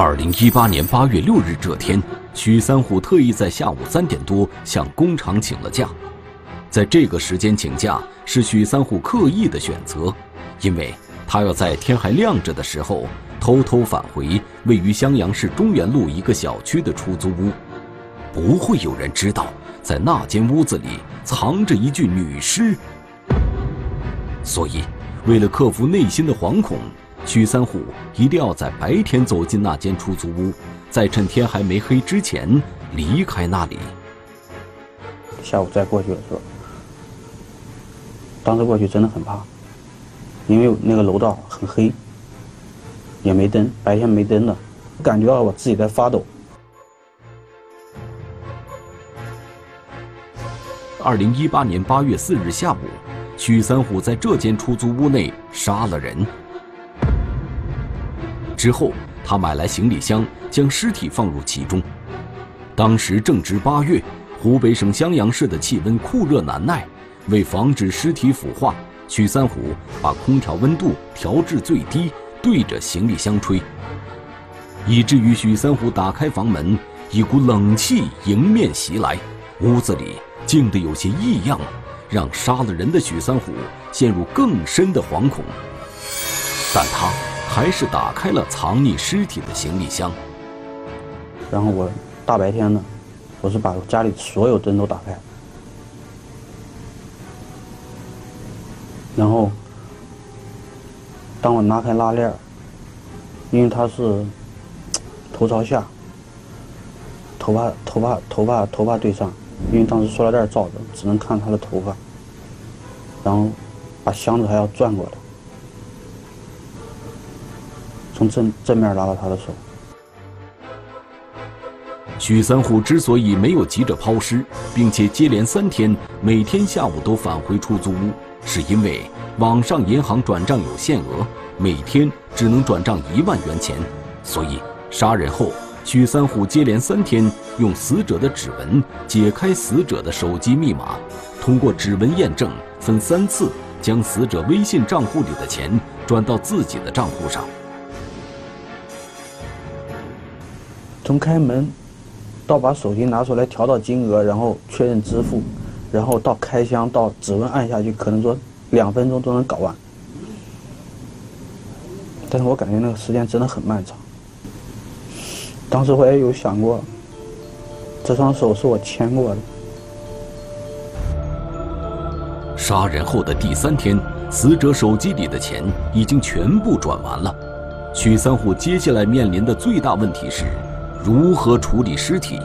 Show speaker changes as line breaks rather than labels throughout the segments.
二零一八年八月六日这天，许三虎特意在下午三点多向工厂请了假。在这个时间请假是许三虎刻意的选择，因为他要在天还亮着的时候偷偷返回位于襄阳市中原路一个小区的出租屋，不会有人知道在那间屋子里藏着一具女尸。所以，为了克服内心的惶恐。许三虎一定要在白天走进那间出租屋，再趁天还没黑之前离开那里。
下午再过去的时候，当时过去真的很怕，因为那个楼道很黑，也没灯，白天没灯的，感觉到我自己在发抖。
二零一八年八月四日下午，许三虎在这间出租屋内杀了人。之后，他买来行李箱，将尸体放入其中。当时正值八月，湖北省襄阳市的气温酷热难耐，为防止尸体腐化，许三虎把空调温度调至最低，对着行李箱吹，以至于许三虎打开房门，一股冷气迎面袭来，屋子里静得有些异样，让杀了人的许三虎陷入更深的惶恐。但他。还是打开了藏匿尸体的行李箱。
然后我大白天的，我是把家里所有灯都打开。然后，当我拉开拉链因为他是头朝下，头发头发头发头发对上，因为当时塑料袋罩着，只能看他的头发。然后把箱子还要转过来。从正正面拉到他的手。
许三虎之所以没有急着抛尸，并且接连三天每天下午都返回出租屋，是因为网上银行转账有限额，每天只能转账一万元钱。所以杀人后，许三虎接连三天用死者的指纹解开死者的手机密码，通过指纹验证，分三次将死者微信账户里的钱转到自己的账户上。
从开门到把手机拿出来调到金额，然后确认支付，然后到开箱到指纹按下去，可能说两分钟都能搞完。但是我感觉那个时间真的很漫长。当时我也有想过，这双手是我牵过的。
杀人后的第三天，死者手机里的钱已经全部转完了。许三虎接下来面临的最大问题是。如何处理尸体？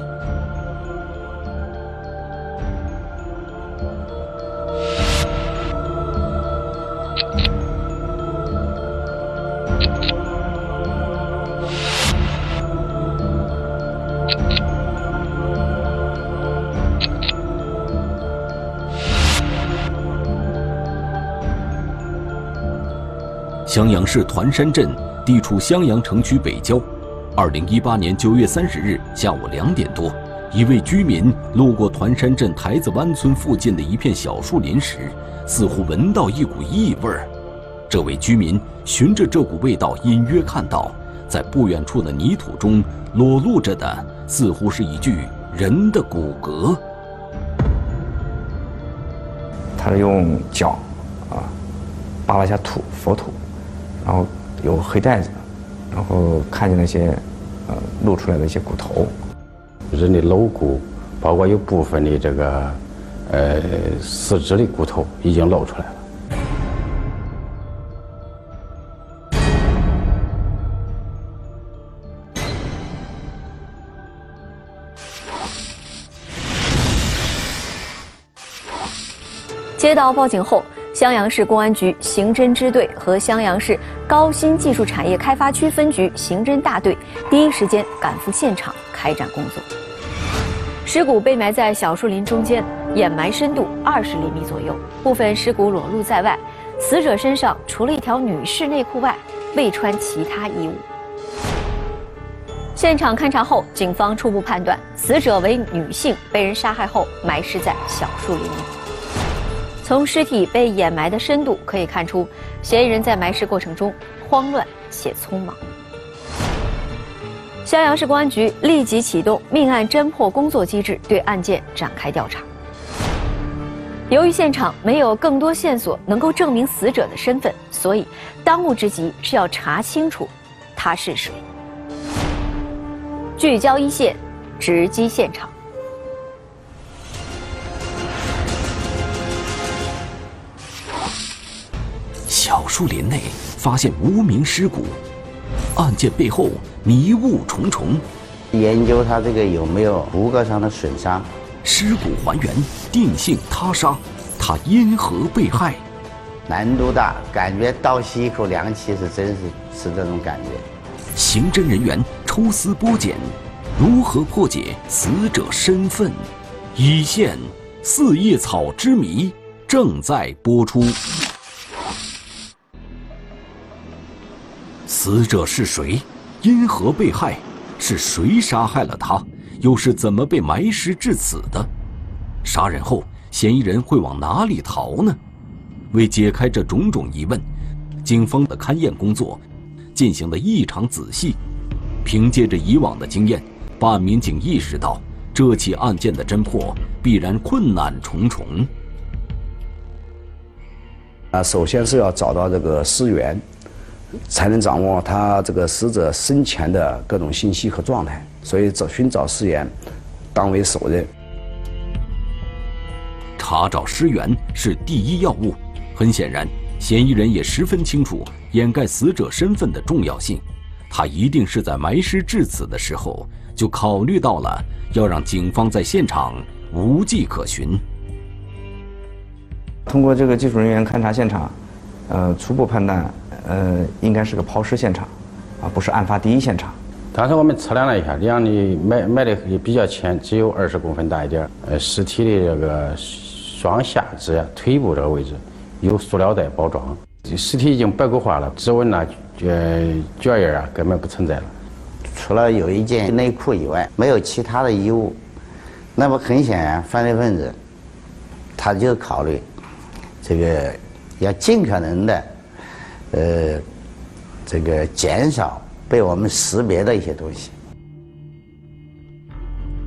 襄阳市团山镇地处襄阳城区北郊。二零一八年九月三十日下午两点多，一位居民路过团山镇台子湾村附近的一片小树林时，似乎闻到一股异味儿。这位居民循着这股味道，隐约看到，在不远处的泥土中裸露着的，似乎是一具人的骨骼。
他是用脚啊扒了一下土佛土，然后有黑袋子。然后看见那些，呃，露出来的一些骨头，
人的颅骨，包括有部分的这个，呃，四肢的骨头已经露出来了。
接到报警后。襄阳市公安局刑侦支队和襄阳市高新技术产业开发区分局刑侦大队第一时间赶赴现场开展工作。尸骨被埋在小树林中间，掩埋深度二十厘米左右，部分尸骨裸露在外。死者身上除了一条女士内裤外，未穿其他衣物。现场勘查后，警方初步判断死者为女性，被人杀害后埋尸在小树林里。从尸体被掩埋的深度可以看出，嫌疑人在埋尸过程中慌乱且匆忙。襄阳市公安局立即启动命案侦破工作机制，对案件展开调查。由于现场没有更多线索能够证明死者的身份，所以当务之急是要查清楚他是谁。聚焦一线，直击现场。
树林内发现无名尸骨，案件背后迷雾重重。
研究他这个有没有骨骼上的损伤。
尸骨还原，定性他杀，他因何被害？
难度大，感觉倒吸一口凉气，是真是是这种感觉。
刑侦人员抽丝剥茧，如何破解死者身份？一线四叶草之谜正在播出。死者是谁？因何被害？是谁杀害了他？又是怎么被埋尸致死的？杀人后，嫌疑人会往哪里逃呢？为解开这种种疑问，警方的勘验工作进行的异常仔细。凭借着以往的经验，办案民警意识到这起案件的侦破必然困难重重。
啊，首先是要找到这个尸源，才能掌握他这个死者生前的各种信息和状态。所以找寻找尸源，当为首任。
查找尸源是第一要务。很显然，嫌疑人也十分清楚掩盖死者身份的重要性。他一定是在埋尸至此的时候就考虑到了要让警方在现场无迹可寻。
通过这个技术人员勘察现场，呃，初步判断，呃，应该是个抛尸现场，啊，不是案发第一现场。
当时我们测量了一下，两里埋埋的也比较浅，只有二十公分大一点。呃，尸体的这个双下肢、腿部这个位置有塑料袋包装，尸体已经白骨化了，指纹呐、呃脚印啊根本不存在了。
除了有一件内裤以外，没有其他的衣物。那么很显然，犯罪分子他就考虑这个要尽可能的呃这个减少。被我们识别的一些东西。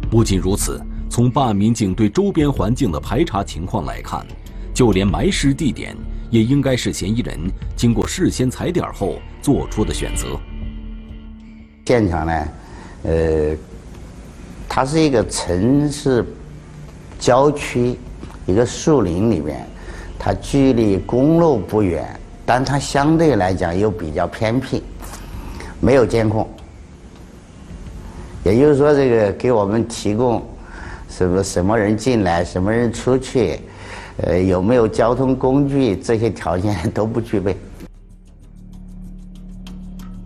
不仅如此，从办案民警对周边环境的排查情况来看，就连埋尸地点也应该是嫌疑人经过事先踩点后做出的选择。
现场呢，呃，它是一个城市郊区，一个树林里面，它距离公路不远，但它相对来讲又比较偏僻。没有监控，也就是说，这个给我们提供什么什么人进来，什么人出去，呃，有没有交通工具，这些条件 都不具备。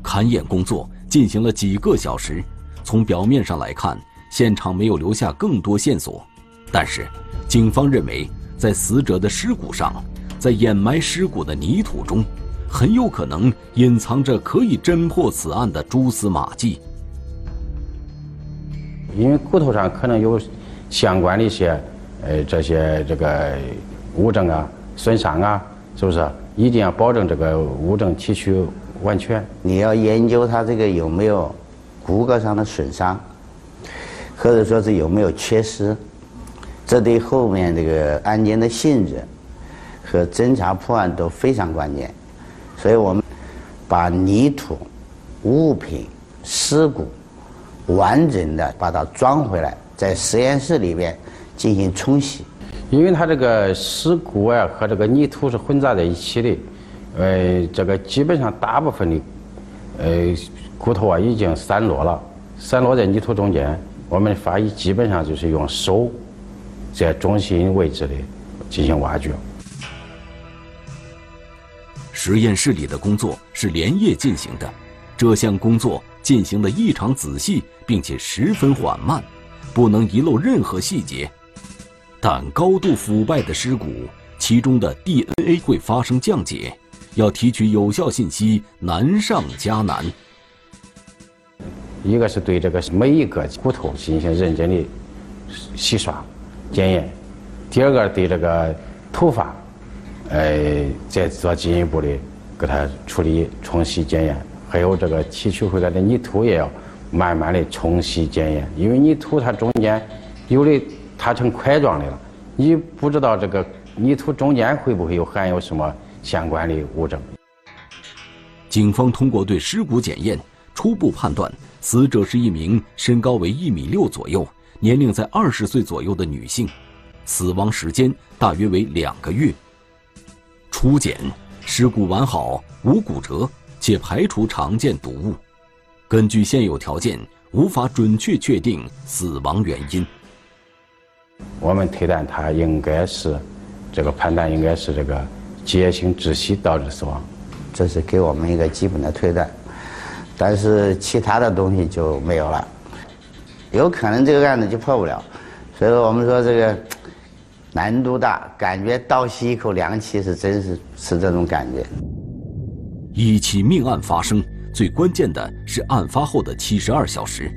勘验工作进行了几个小时，从表面上来看，现场没有留下更多线索，但是，警方认为，在死者的尸骨上，在掩埋尸骨的泥土中。很有可能隐藏着可以侦破此案的蛛丝马迹，
因为骨头上可能有相关的一些，呃，这些这个物证啊、损伤啊，是不是？一定要保证这个物证提取完全。
你要研究它这个有没有骨骼上的损伤，或者说是有没有缺失，这对后面这个案件的性质和侦查破案都非常关键。所以我们把泥土、物品、尸骨完整的把它装回来，在实验室里边进行冲洗。
因为它这个尸骨啊和这个泥土是混杂在一起的，呃，这个基本上大部分的呃骨头啊已经散落了，散落在泥土中间。我们法医基本上就是用手在中心位置的进行挖掘。
实验室里的工作是连夜进行的，这项工作进行的异常仔细，并且十分缓慢，不能遗漏任何细节。但高度腐败的尸骨，其中的 DNA 会发生降解，要提取有效信息难上加难。
一个是对这个每一个骨头进行认真的洗刷检验，第二个对这个头发。呃，再做进一步的给它处理、冲洗、检验，还有这个提取回来的泥土也要慢慢的冲洗检验，因为泥土它中间有的它成块状的了，你不知道这个泥土中间会不会有含有什么相关的物证。
警方通过对尸骨检验，初步判断死者是一名身高为一米六左右、年龄在二十岁左右的女性，死亡时间大约为两个月。初检，尸骨完好，无骨折，且排除常见毒物。根据现有条件，无法准确确定死亡原因。
我们推断他应该是，这个判断应该是这个结性窒息导致死亡，
这是给我们一个基本的推断。但是其他的东西就没有了，有可能这个案子就破不了。所以说我们说这个难度大，感觉倒吸一口凉气是真是是这种感觉。
一起命案发生。最关键的是案发后的七十二小时，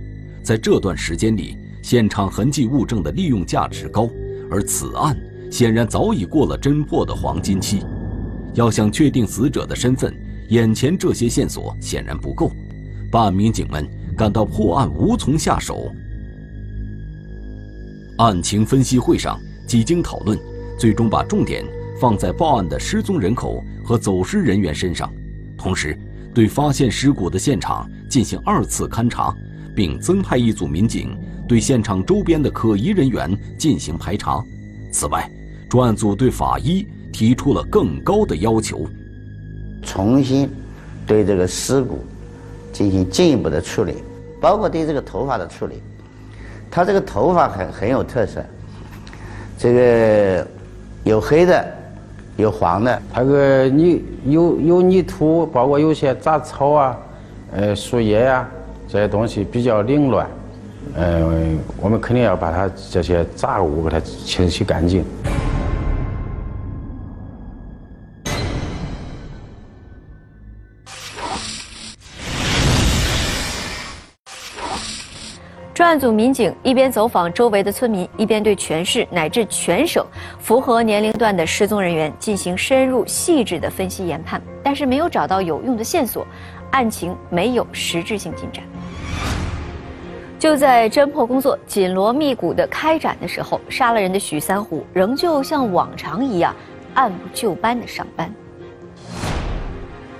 在这段时间里，现场痕迹物证的利用价值高，而此案显然早已过了侦破的黄金期。要想确定死者的身份，眼前这些线索显然不够，办案民警们感到破案无从下手。案情分析会上，几经讨论，最终把重点放在报案的失踪人口和走失人员身上，同时。对发现尸骨的现场进行二次勘查，并增派一组民警对现场周边的可疑人员进行排查。此外，专案组对法医提出了更高的要求，
重新对这个尸骨进行进一步的处理，包括对这个头发的处理。他这个头发很很有特色，这个有黑的。有黄的，
它个泥有有泥土，包括有些杂草啊，呃树叶呀这些东西比较凌乱，嗯，我们肯定要把它这些杂物给它清洗干净。
专案组民警一边走访周围的村民，一边对全市乃至全省符合年龄段的失踪人员进行深入细致的分析研判，但是没有找到有用的线索，案情没有实质性进展。就在侦破工作紧锣密鼓的开展的时候，杀了人的许三虎仍旧像往常一样按部就班的上班。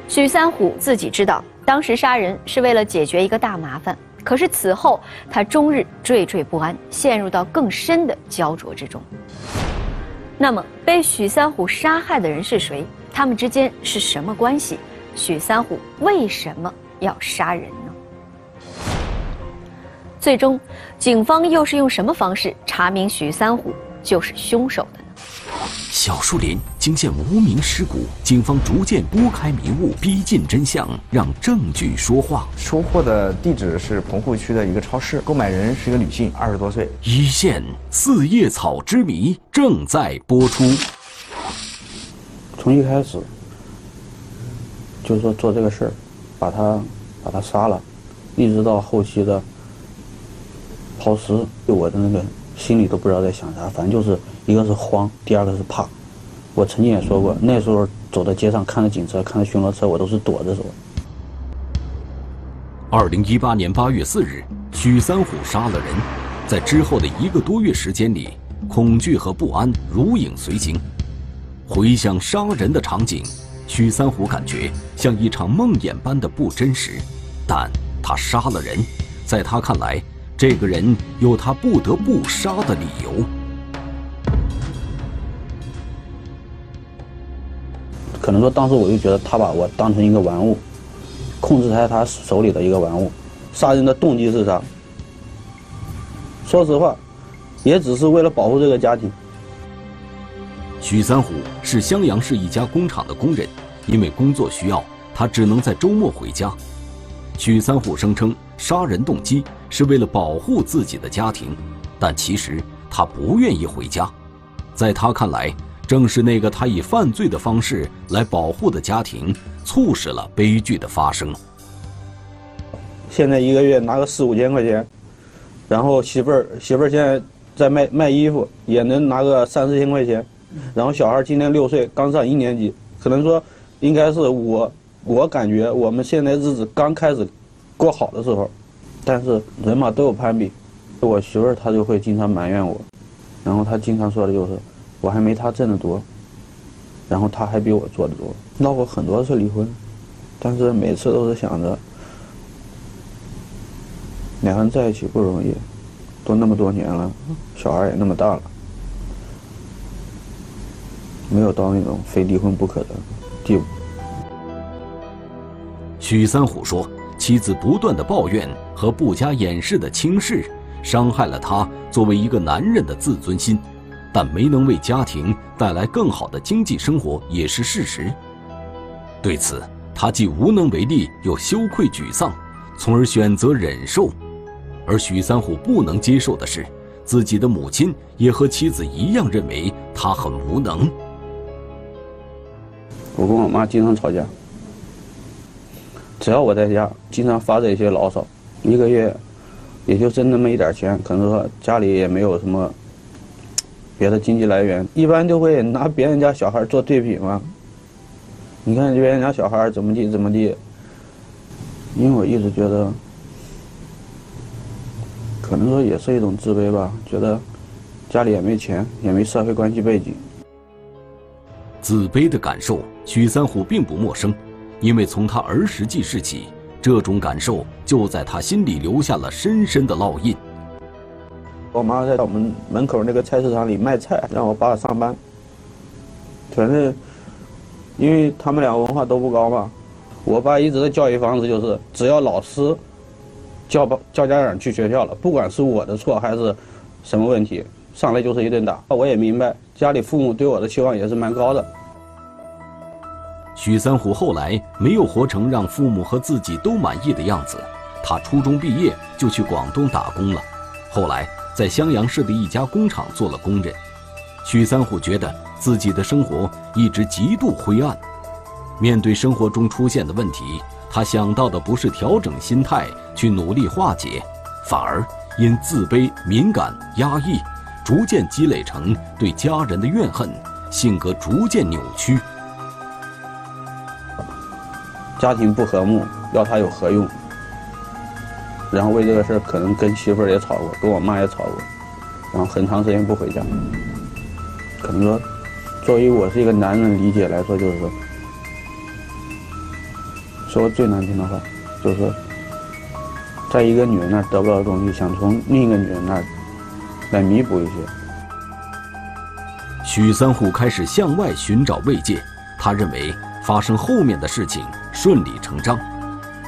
许三虎自己知道，当时杀人是为了解决一个大麻烦。可是此后，他终日惴惴不安，陷入到更深的焦灼之中。那么，被许三虎杀害的人是谁？他们之间是什么关系？许三虎为什么要杀人呢？最终，警方又是用什么方式查明许三虎就是凶手的呢？
小树林惊现无名尸骨，警方逐渐拨开迷雾，逼近真相，让证据说话。
收货的地址是棚户区的一个超市，购买人是一个女性，二十多岁。
一线四叶草之谜正在播出。
从一开始，就是说做这个事儿，把他把他杀了，一直到后期的抛尸，我的那个心里都不知道在想啥，反正就是。一个是慌，第二个是怕。我曾经也说过，那时候走在街上，看到警车，看到巡逻车，我都是躲着走。
二零一八年八月四日，许三虎杀了人，在之后的一个多月时间里，恐惧和不安如影随形。回想杀人的场景，许三虎感觉像一场梦魇般的不真实，但他杀了人，在他看来，这个人有他不得不杀的理由。
可能说，当时我就觉得他把我当成一个玩物，控制在他手里的一个玩物。杀人的动机是啥？说实话，也只是为了保护这个家庭。
许三虎是襄阳市一家工厂的工人，因为工作需要，他只能在周末回家。许三虎声称杀人动机是为了保护自己的家庭，但其实他不愿意回家，在他看来。正是那个他以犯罪的方式来保护的家庭，促使了悲剧的发生。
现在一个月拿个四五千块钱，然后媳妇儿媳妇儿现在在卖卖衣服，也能拿个三四千块钱。然后小孩今年六岁，刚上一年级，可能说应该是我我感觉我们现在日子刚开始过好的时候，但是人嘛都有攀比，我媳妇儿她就会经常埋怨我，然后她经常说的就是我还没他挣得多，然后他还比我做的多，闹过很多次离婚，但是每次都是想着两个人在一起不容易，都那么多年了，小孩也那么大了，没有到那种非离婚不可的地步。
许三虎说。妻子不断的抱怨和不加掩饰的轻视，伤害了他作为一个男人的自尊心，但没能为家庭带来更好的经济生活也是事实。对此，他既无能为力，又羞愧沮丧，从而选择忍受。而许三虎不能接受的是，自己的母亲也和妻子一样认为他很无能。
我跟我妈经常吵架。只要我在家，经常发着一些牢骚，一个月也就挣那么一点钱，可能说家里也没有什么别的经济来源，一般就会拿别人家小孩做对比嘛。你看别人家小孩怎么地怎么地，因为我一直觉得，可能说也是一种自卑吧，觉得家里也没钱，也没社会关系背景，
自卑的感受，许三虎并不陌生。因为从他儿时记事起，这种感受就在他心里留下了深深的烙印。
我妈在我们门口那个菜市场里卖菜，让我爸上班。反正，因为他们俩文化都不高嘛，我爸一直的教育方式就是，只要老师叫叫家长去学校了，不管是我的错还是什么问题，上来就是一顿打。我也明白，家里父母对我的期望也是蛮高的。
许三虎后来没有活成让父母和自己都满意的样子，他初中毕业就去广东打工了，后来在襄阳市的一家工厂做了工人。许三虎觉得自己的生活一直极度灰暗，面对生活中出现的问题，他想到的不是调整心态去努力化解，反而因自卑、敏感、压抑，逐渐积累成对家人的怨恨，性格逐渐扭曲。
家庭不和睦，要他有何用？然后为这个事儿，可能跟媳妇儿也吵过，跟我妈也吵过，然后很长时间不回家。可能说，作为我是一个男人理解来说，就是说，说最难听的话，就是说，在一个女人那儿得不到的东西，想从另一个女人那儿来弥补一些。
许三虎开始向外寻找慰藉，他认为发生后面的事情。顺理成章，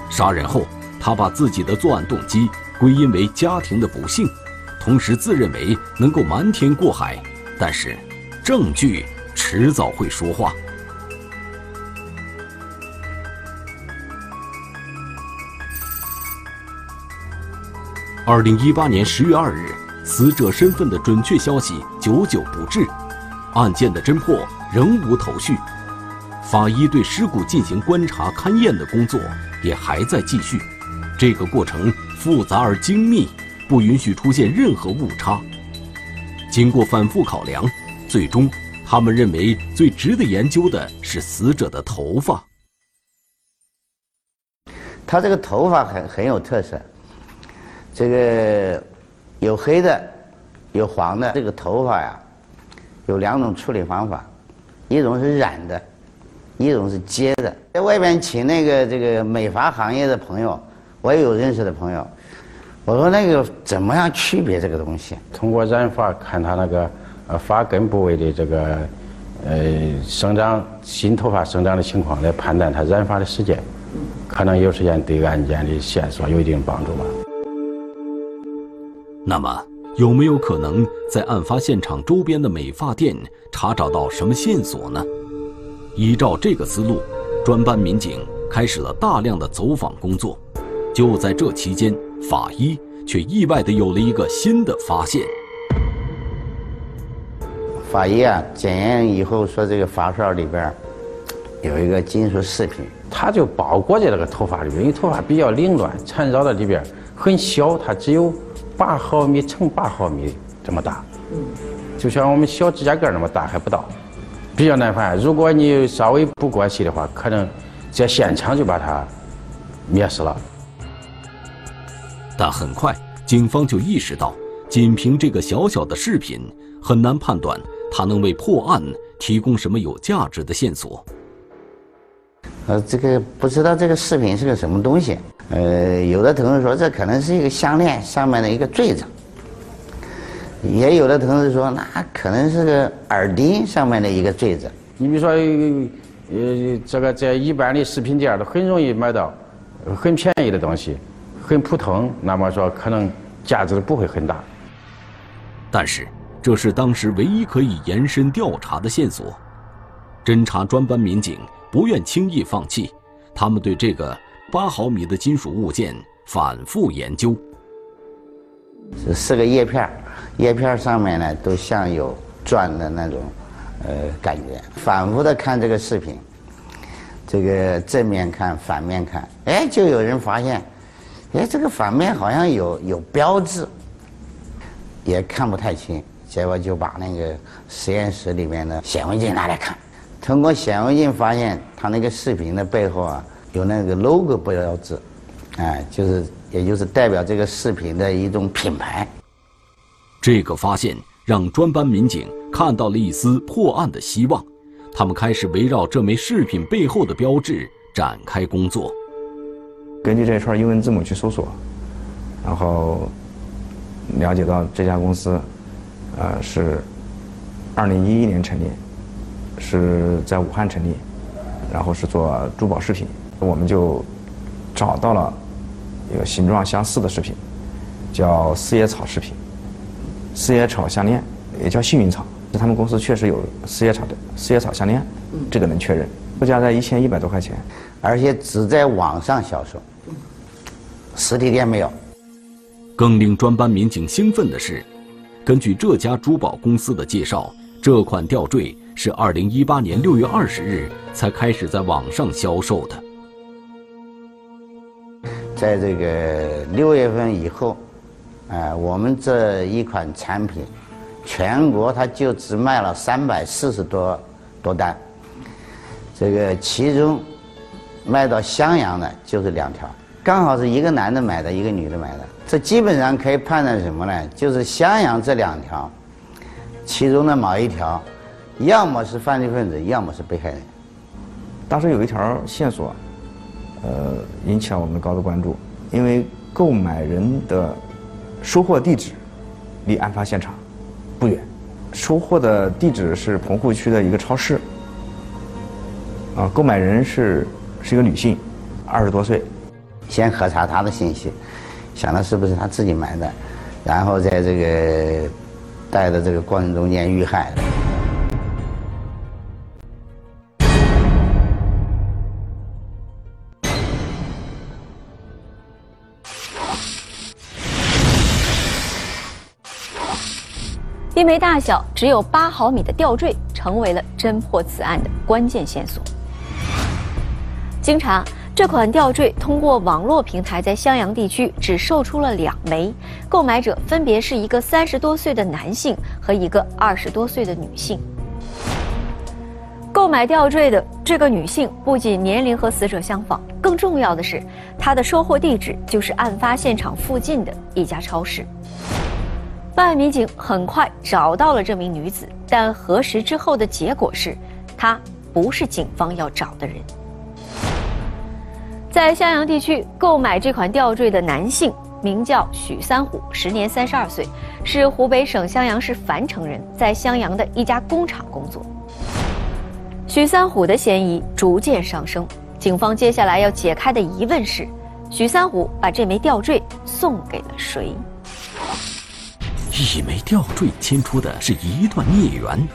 杀人后，他把自己的作案动机归因为家庭的不幸，同时自认为能够瞒天过海。但是，证据迟早会说话。二零一八年十月二日，死者身份的准确消息久久不至，案件的侦破仍无头绪。法医对尸骨进行观察勘验的工作也还在继续，这个过程复杂而精密，不允许出现任何误差。经过反复考量，最终他们认为最值得研究的是死者的头发。
他这个头发很很有特色，这个有黑的，有黄的。这个头发呀，有两种处理方法，一种是染的。一种是接的，在外边请那个这个美发行业的朋友，我也有认识的朋友。我说那个怎么样区别这个东西？
通过染发看他那个呃发根部位的这个呃生长新头发生长的情况来判断他染发的时间，可能有时间对案件的线索有一定帮助吧。
那么有没有可能在案发现场周边的美发店查找到什么线索呢？依照这个思路，专班民警开始了大量的走访工作。就在这期间，法医却意外的有了一个新的发现。
法医啊，检验以后说，这个发梢里边有一个金属饰品，
它就包裹在这个头发里边，因为头发比较凌乱，缠绕在里边，很小，它只有八毫米乘八毫米这么大，就像我们小指甲盖那么大还不到。比较难犯，如果你稍微不过细的话，可能在现场就把它灭死了。
但很快，警方就意识到，仅凭这个小小的饰品，很难判断它能为破案提供什么有价值的线索。
呃，这个不知道这个饰品是个什么东西。呃，有的同事说这可能是一个项链上面的一个坠子，也有的同事说那可能是个耳钉上面的一个坠子。
你比如说，呃，这个在一般的饰品店都很容易买到很便宜的东西，很普通，那么说可能价值不会很大。
但是，这是当时唯一可以延伸调查的线索。侦查专班民警不愿轻易放弃，他们对这个八毫米的金属物件反复研究。
这四个叶片，叶片上面呢都像有转的那种，呃，感觉。反复的看这个视频，这个正面看，反面看，哎，就有人发现，哎，这个反面好像有有标志，也看不太清，结果就把那个实验室里面的显微镜拿来看。通过显微镜发现，他那个视频的背后啊，有那个 logo 标志，哎，就是也就是代表这个视频的一种品牌。
这个发现让专班民警看到了一丝破案的希望，他们开始围绕这枚饰品背后的标志展开工作。
根据这一串英文字母去搜索，然后了解到这家公司，呃，是二零一一年成立。是在武汉成立，然后是做珠宝饰品，我们就找到了一个形状相似的饰品，叫四叶草饰品，四叶草项链也叫幸运草，他们公司确实有四叶草的四叶草项链，这个能确认，售价在一千一百多块钱，
而且只在网上销售，实体店没有。
更令专班民警兴奋的是，根据这家珠宝公司的介绍，这款吊坠。是二零一八年六月二十日才开始在网上销售的。
在这个六月份以后，啊，我们这一款产品，全国它就只卖了三百四十多多单。这个其中卖到襄阳的就是两条，刚好是一个男的买的，一个女的买的。这基本上可以判断什么呢？就是襄阳这两条，其中的某一条。要么是犯罪分子，要么是被害人。
当时有一条线索，呃，引起了我们高度关注，因为购买人的收货地址离案发现场不远，收货的地址是棚户区的一个超市。啊，购买人是是一个女性，二十多岁。
先核查他的信息，想到是不是他自己埋的，然后在这个带的这个过程中间遇害。
一枚大小只有八毫米的吊坠，成为了侦破此案的关键线索。经查，这款吊坠通过网络平台在襄阳地区只售出了两枚，购买者分别是一个三十多岁的男性和一个二十多岁的女性。购买吊坠的这个女性不仅年龄和死者相仿，更重要的是，她的收货地址就是案发现场附近的一家超市。办案民警很快找到了这名女子，但核实之后的结果是，她不是警方要找的人。在襄阳地区购买这款吊坠的男性名叫许三虎，时年三十二岁，是湖北省襄阳市樊城人，在襄阳的一家工厂工作。许三虎的嫌疑逐渐上升，警方接下来要解开的疑问是：许三虎把这枚吊坠送给了谁？
一枚吊坠牵出的是一段孽缘，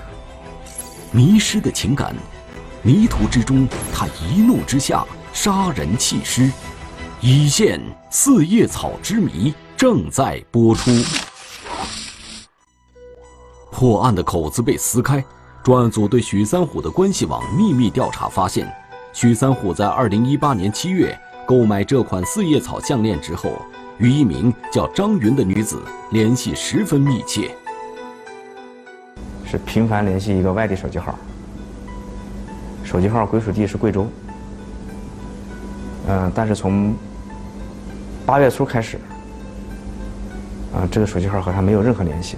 迷失的情感，迷途之中，他一怒之下杀人弃尸，一线四叶草之谜正在播出。破案的口子被撕开，专案组对许三虎的关系网秘密调查发现，许三虎在二零一八年七月购买这款四叶草项链之后。与一名叫张云的女子联系十分密切，
是频繁联系一个外地手机号，手机号归属地是贵州。嗯，但是从八月初开始，啊，这个手机号和他没有任何联系。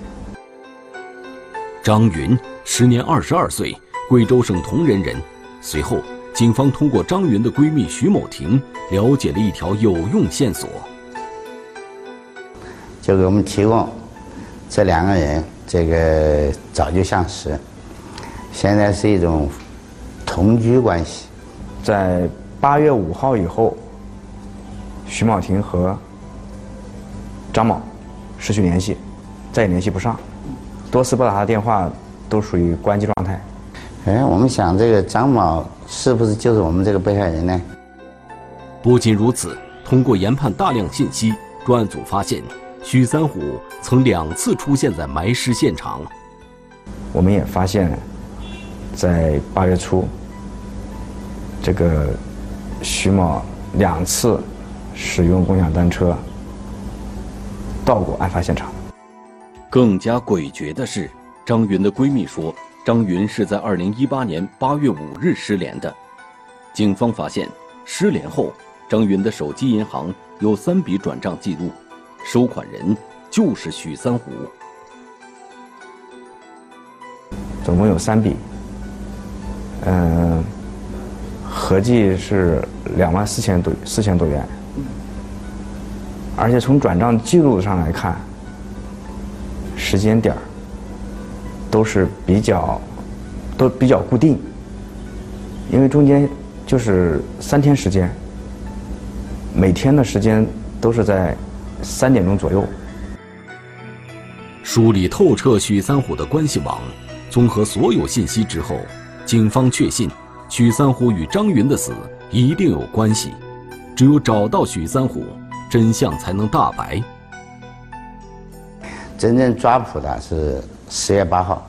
张云时年二十二岁，贵州省铜仁人。随后，警方通过张云的闺蜜徐某婷了解了一条有用线索，
就给我们提供这两个人这个早就相识，现在是一种同居关系。
在八月五号以后，徐某婷和张某失去联系，再也联系不上，多次拨打他的电话都属于关机状态。
哎，我们想这个张某是不是就是我们这个被害人呢？
不仅如此，通过研判大量信息，专案组发现许三虎曾两次出现在埋尸现场。
我们也发现，在八月初，这个徐某两次使用共享单车到过案发现场。
更加诡谲的是，张云的闺蜜说，张云是在2018年8月5日失联的。警方发现，失联后，张云的手机银行有三笔转账记录，收款人就是许三虎。
总共有三笔，嗯，合计是两万四千多四千多元，而且从转账记录上来看，时间点儿都是比较都比较固定，因为中间就是三天时间，每天的时间都是在三点钟左右。
梳理透彻许三虎的关系网，综合所有信息之后，警方确信许三虎与张云的死一定有关系。只有找到许三虎，真相才能大白。
真正抓捕的是十月八号，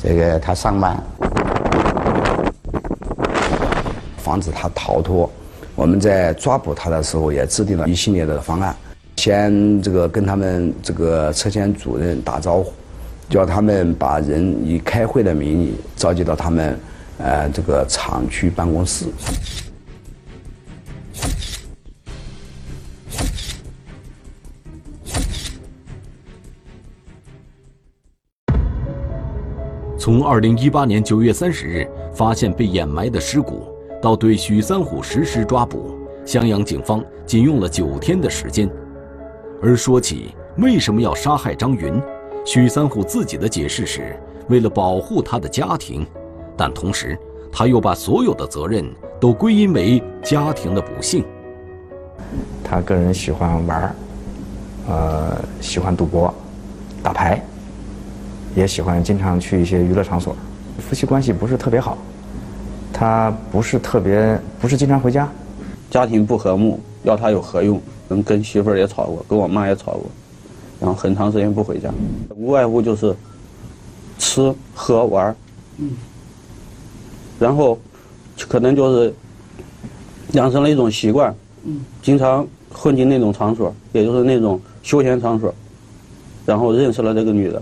这个他上班，
防止他逃脱。我们在抓捕他的时候，也制定了一系列的方案。先这个跟他们这个车间主任打招呼，叫他们把人以开会的名义召集到他们呃这个厂区办公室。
从二零一八年九月三十日发现被掩埋的尸骨，到对许三虎实施抓捕，襄阳警方仅用了九天的时间。而说起为什么要杀害张云，许三虎自己的解释是为了保护他的家庭，但同时他又把所有的责任都归因为家庭的不幸。
他个人喜欢玩儿，呃，喜欢赌博、打牌，也喜欢经常去一些娱乐场所。夫妻关系不是特别好，他不是特别不是经常回家，
家庭不和睦，要他有何用？跟跟媳妇儿也吵过，跟我妈也吵过，然后很长时间不回家，无外乎就是吃喝玩儿，然后可能就是养成了一种习惯，经常混进那种场所，也就是那种休闲场所，然后认识了这个女的。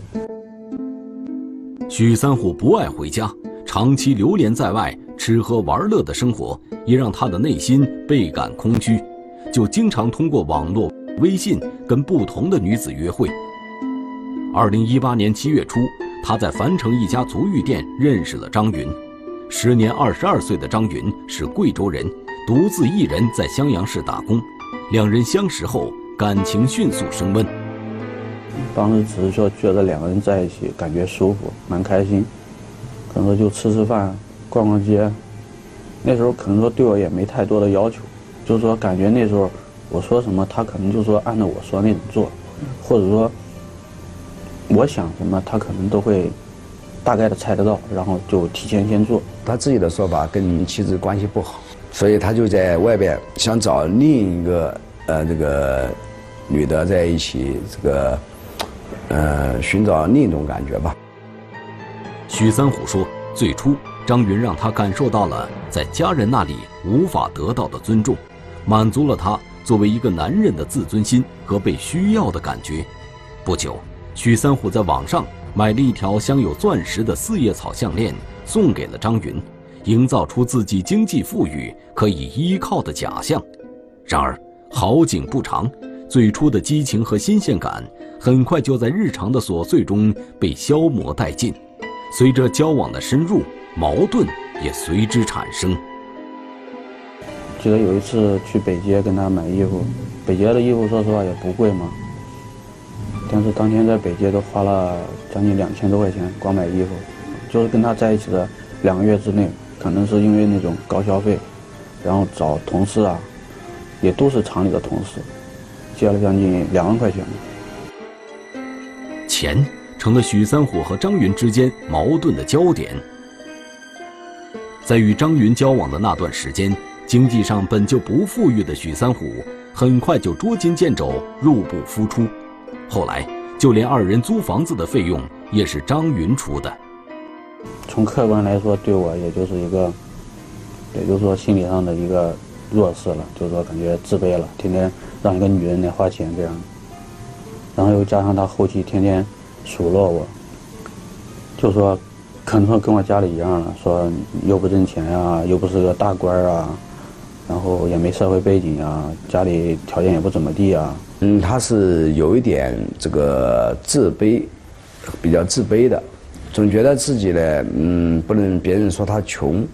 许三虎不爱回家，长期流连在外，吃喝玩乐的生活也让他的内心倍感空虚。就经常通过网络微信跟不同的女子约会。二零一八年七月初，他在樊城一家足浴店认识了张云。时年二十二岁的张云是贵州人，独自一人在襄阳市打工。两人相识后，感情迅速升温。
当时只是说觉得两个人在一起感觉舒服，蛮开心，可能就吃吃饭、逛逛街。那时候可能说对我也没太多的要求。就是说，感觉那时候我说什么，他可能就说按照我说那种做，或者说我想什么，他可能都会大概的猜得到，然后就提前先做。
他自己的说法跟妻子关系不好，所以他就在外边想找另一个呃这个女的在一起，这个呃寻找另一种感觉吧。
许三虎说，最初张云让他感受到了在家人那里无法得到的尊重。满足了他作为一个男人的自尊心和被需要的感觉。不久，许三虎在网上买了一条镶有钻石的四叶草项链，送给了张云，营造出自己经济富裕可以依靠的假象。然而，好景不长，最初的激情和新鲜感，很快就在日常的琐碎中被消磨殆尽。随着交往的深入，矛盾也随之产生。
记得有一次去北街跟他买衣服，北街的衣服说实话也不贵嘛，但是当天在北街都花了将近两千多块钱光买衣服，就是跟他在一起的两个月之内，可能是因为那种高消费，然后找同事啊，也都是厂里的同事，借了将近两万块钱。
钱成了许三虎和张云之间矛盾的焦点。在与张云交往的那段时间，经济上本就不富裕的许三虎，很快就捉襟见肘，入不敷出。后来，就连二人租房子的费用也是张云出的。
从客观来说，对我也就是一个，也就是说心理上的一个弱势了，就是说感觉自卑了，天天让一个女人来花钱这样。然后又加上他后期天天数落我，就说可能跟我家里一样了，说又不挣钱呀，又不是个大官啊，然后也没社会背景啊，家里条件也不怎么地啊。
嗯，他是有一点这个自卑，比较自卑的，总觉得自己呢，嗯，不能别人说他穷，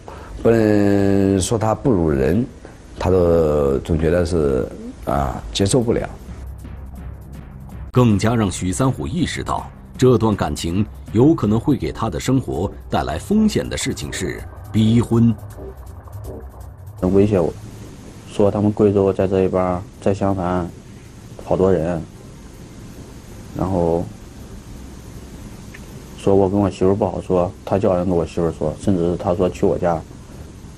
不能说他不如人，他都总觉得是啊接受不了。
更加让许三虎意识到，这段感情有可能会给他的生活带来风险的事情是逼婚。
威胁我，说他们贵州在这一边在襄樊，好多人，然后说我跟我媳妇不好说，他叫人跟我媳妇说，甚至是他说去我家，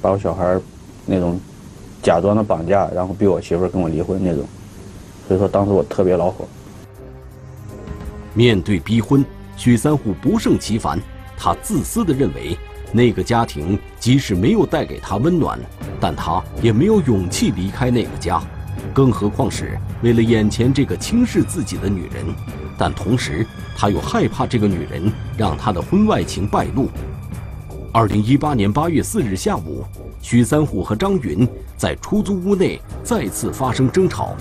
把我小孩那种假装的绑架，然后逼我媳妇跟我离婚那种，所以说当时我特别恼火。
面对逼婚，许三虎不胜其烦。他自私地认为，那个家庭即使没有带给他温暖，但他也没有勇气离开那个家，更何况是为了眼前这个轻视自己的女人。但同时，他又害怕这个女人让他的婚外情败露。二零一八年八月四日下午，许三虎和张云在出租屋内再次发生争吵，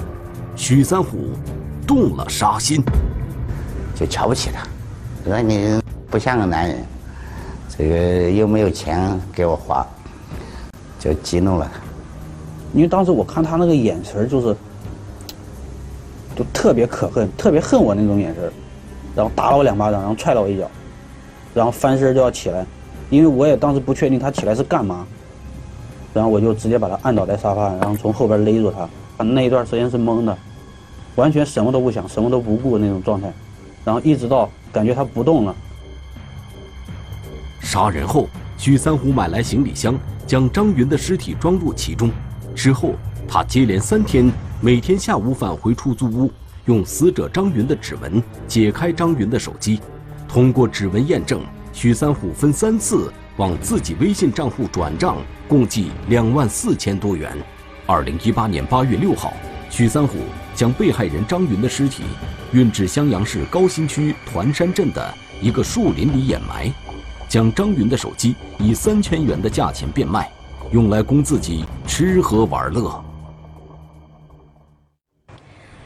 许三虎动了杀心。
就瞧不起他，说你不像个男人，这个又没有钱给我花，就激怒了。
因为当时我看他那个眼神就是，就特别可恨，特别恨我那种眼神然后打了我两巴掌，然后踹了我一脚，然后翻身就要起来，因为我也当时不确定他起来是干嘛，然后我就直接把他按倒在沙发上，然后从后边勒住他，那一段时间是懵的，完全什么都不想，什么都不顾那种状态。然后一直到感觉他不动了。
杀人后，许三虎买来行李箱，将张云的尸体装入其中。之后，他接连三天，每天下午返回出租屋，用死者张云的指纹解开张云的手机。通过指纹验证，许三虎分三次往自己微信账户转账，共计两万四千多元。二零一八年八月六号，许三虎将被害人张云的尸体。运至襄阳市高新区团山镇的一个树林里掩埋，将张云的手机以三千元的价钱变卖，用来供自己吃喝玩乐。